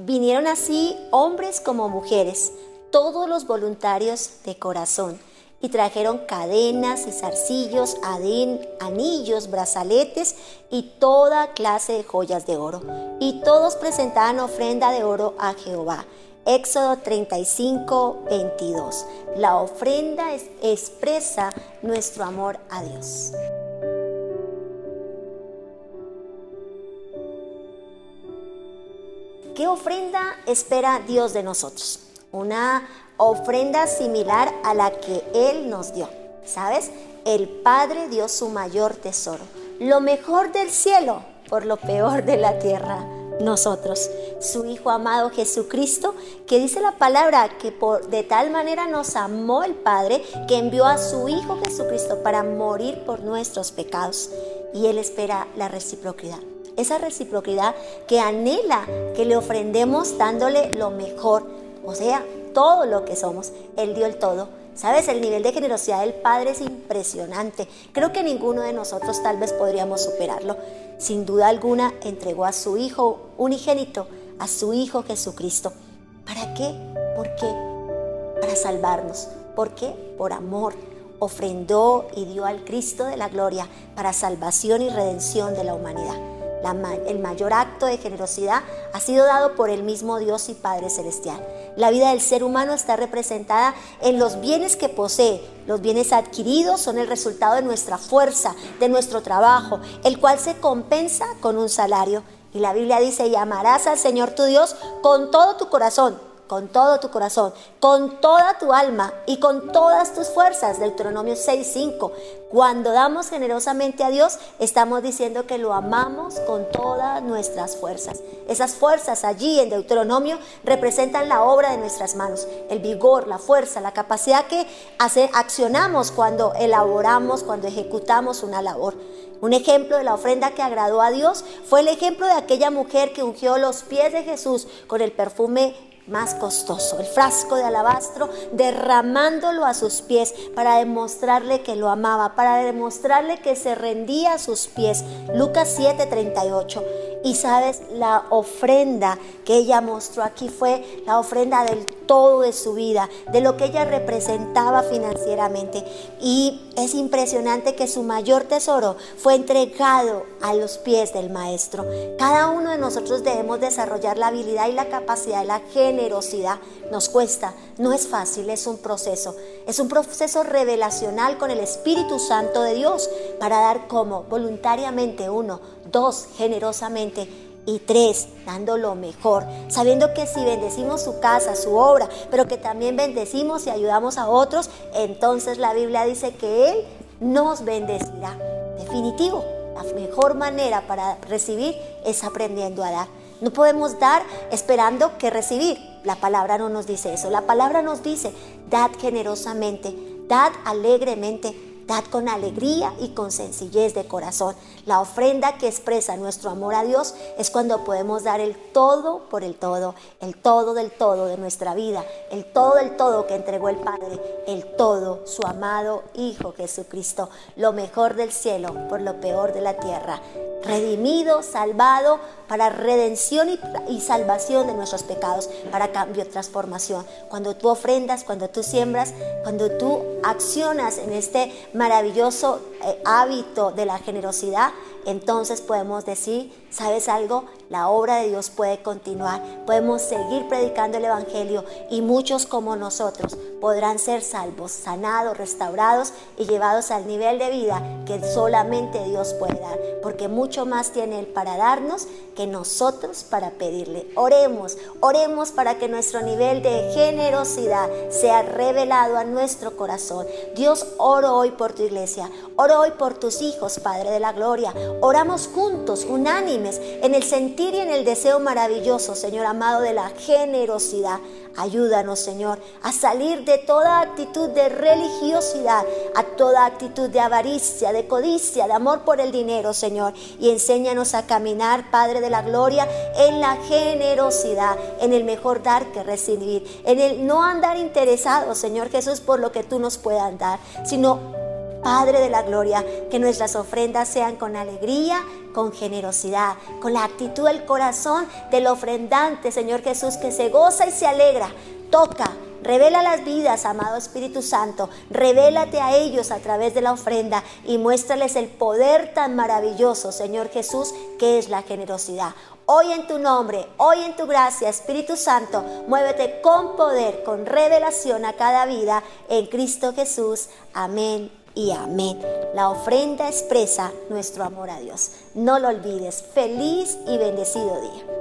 Vinieron así hombres como mujeres, todos los voluntarios de corazón, y trajeron cadenas y zarcillos, adén, anillos, brazaletes y toda clase de joyas de oro. Y todos presentaban ofrenda de oro a Jehová. Éxodo 35, 22. La ofrenda expresa nuestro amor a Dios. ¿Qué ofrenda espera Dios de nosotros? Una ofrenda similar a la que Él nos dio. ¿Sabes? El Padre dio su mayor tesoro, lo mejor del cielo por lo peor de la tierra, nosotros. Su Hijo amado Jesucristo, que dice la palabra que por, de tal manera nos amó el Padre que envió a su Hijo Jesucristo para morir por nuestros pecados. Y Él espera la reciprocidad esa reciprocidad que anhela que le ofrendemos dándole lo mejor, o sea, todo lo que somos. Él dio el todo. ¿Sabes? El nivel de generosidad del Padre es impresionante. Creo que ninguno de nosotros tal vez podríamos superarlo. Sin duda alguna, entregó a su Hijo unigénito, a su Hijo Jesucristo. ¿Para qué? ¿Por qué? Para salvarnos. ¿Por qué? Por amor. Ofrendó y dio al Cristo de la gloria para salvación y redención de la humanidad el mayor acto de generosidad ha sido dado por el mismo Dios y Padre Celestial. La vida del ser humano está representada en los bienes que posee. Los bienes adquiridos son el resultado de nuestra fuerza, de nuestro trabajo, el cual se compensa con un salario. Y la Biblia dice, llamarás al Señor tu Dios con todo tu corazón con todo tu corazón, con toda tu alma y con todas tus fuerzas. Deuteronomio 6:5. Cuando damos generosamente a Dios, estamos diciendo que lo amamos con todas nuestras fuerzas. Esas fuerzas allí en Deuteronomio representan la obra de nuestras manos, el vigor, la fuerza, la capacidad que hace, accionamos cuando elaboramos, cuando ejecutamos una labor. Un ejemplo de la ofrenda que agradó a Dios fue el ejemplo de aquella mujer que ungió los pies de Jesús con el perfume más costoso, el frasco de alabastro, derramándolo a sus pies para demostrarle que lo amaba, para demostrarle que se rendía a sus pies. Lucas 7:38. Y sabes, la ofrenda que ella mostró aquí fue la ofrenda del todo de su vida, de lo que ella representaba financieramente. Y es impresionante que su mayor tesoro fue entregado a los pies del Maestro. Cada uno de nosotros debemos desarrollar la habilidad y la capacidad de la generosidad. Nos cuesta, no es fácil, es un proceso. Es un proceso revelacional con el Espíritu Santo de Dios para dar como voluntariamente uno, dos, generosamente y tres, dando lo mejor, sabiendo que si bendecimos su casa, su obra, pero que también bendecimos y ayudamos a otros, entonces la Biblia dice que Él nos bendecirá. Definitivo, la mejor manera para recibir es aprendiendo a dar. No podemos dar esperando que recibir. La palabra no nos dice eso. La palabra nos dice, dad generosamente, dad alegremente, Dad con alegría y con sencillez de corazón. La ofrenda que expresa nuestro amor a Dios es cuando podemos dar el todo por el todo, el todo del todo de nuestra vida, el todo del todo que entregó el Padre, el todo, su amado Hijo Jesucristo, lo mejor del cielo por lo peor de la tierra, redimido, salvado para redención y, salvación de nuestros pecados, para cambio, transformación. Cuando tú ofrendas, cuando tú siembras, cuando tú accionas en este maravilloso hábito de la generosidad, entonces podemos decir, ¿sabes algo? La obra de Dios puede continuar, podemos seguir predicando el Evangelio y muchos como nosotros podrán ser salvos, sanados, restaurados y llevados al nivel de vida que solamente Dios puede dar, porque mucho más tiene Él para darnos que nosotros para pedirle. Oremos, oremos para que nuestro nivel de generosidad sea revelado a nuestro corazón. Dios, oro hoy por tu iglesia, oro hoy por tus hijos, Padre de la Gloria. Oramos juntos, unánimes, en el sentir y en el deseo maravilloso, Señor amado, de la generosidad. Ayúdanos, Señor, a salir de toda actitud de religiosidad, a toda actitud de avaricia, de codicia, de amor por el dinero, Señor. Y enséñanos a caminar, Padre de la Gloria, en la generosidad, en el mejor dar que recibir, en el no andar interesado, Señor Jesús, por lo que tú nos puedas dar, sino Padre de la Gloria, que nuestras ofrendas sean con alegría, con generosidad, con la actitud del corazón del ofrendante, Señor Jesús, que se goza y se alegra. Toca, Revela las vidas, amado Espíritu Santo. Revélate a ellos a través de la ofrenda y muéstrales el poder tan maravilloso, Señor Jesús, que es la generosidad. Hoy en tu nombre, hoy en tu gracia, Espíritu Santo, muévete con poder, con revelación a cada vida en Cristo Jesús. Amén y amén. La ofrenda expresa nuestro amor a Dios. No lo olvides. Feliz y bendecido día.